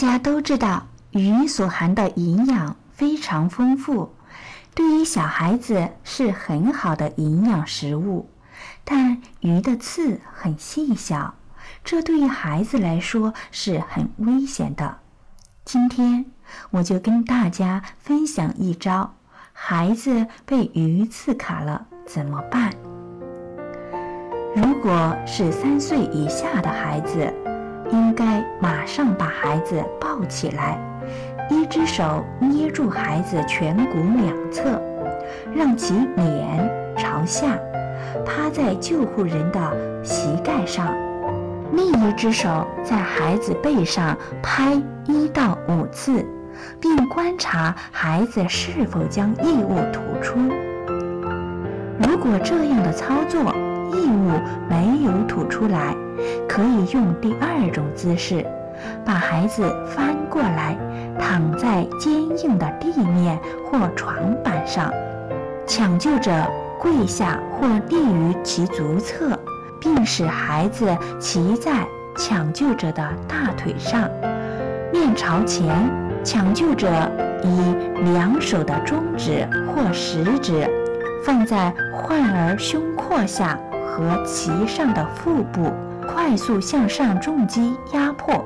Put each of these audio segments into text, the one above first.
大家都知道，鱼所含的营养非常丰富，对于小孩子是很好的营养食物。但鱼的刺很细小，这对于孩子来说是很危险的。今天我就跟大家分享一招：孩子被鱼刺卡了怎么办？如果是三岁以下的孩子，应该马上把孩子抱起来，一只手捏住孩子颧骨两侧，让其脸朝下，趴在救护人的膝盖上，另一只手在孩子背上拍一到五次，并观察孩子是否将异物吐出。如果这样的操作异物没有吐出来，可以用第二种姿势，把孩子翻过来，躺在坚硬的地面或床板上，抢救者跪下或立于其足侧，并使孩子骑在抢救者的大腿上，面朝前。抢救者以两手的中指或食指放在患儿胸廓下和其上的腹部。快速向上重击压迫，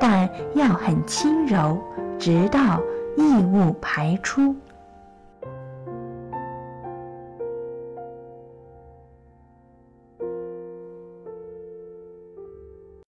但要很轻柔，直到异物排出。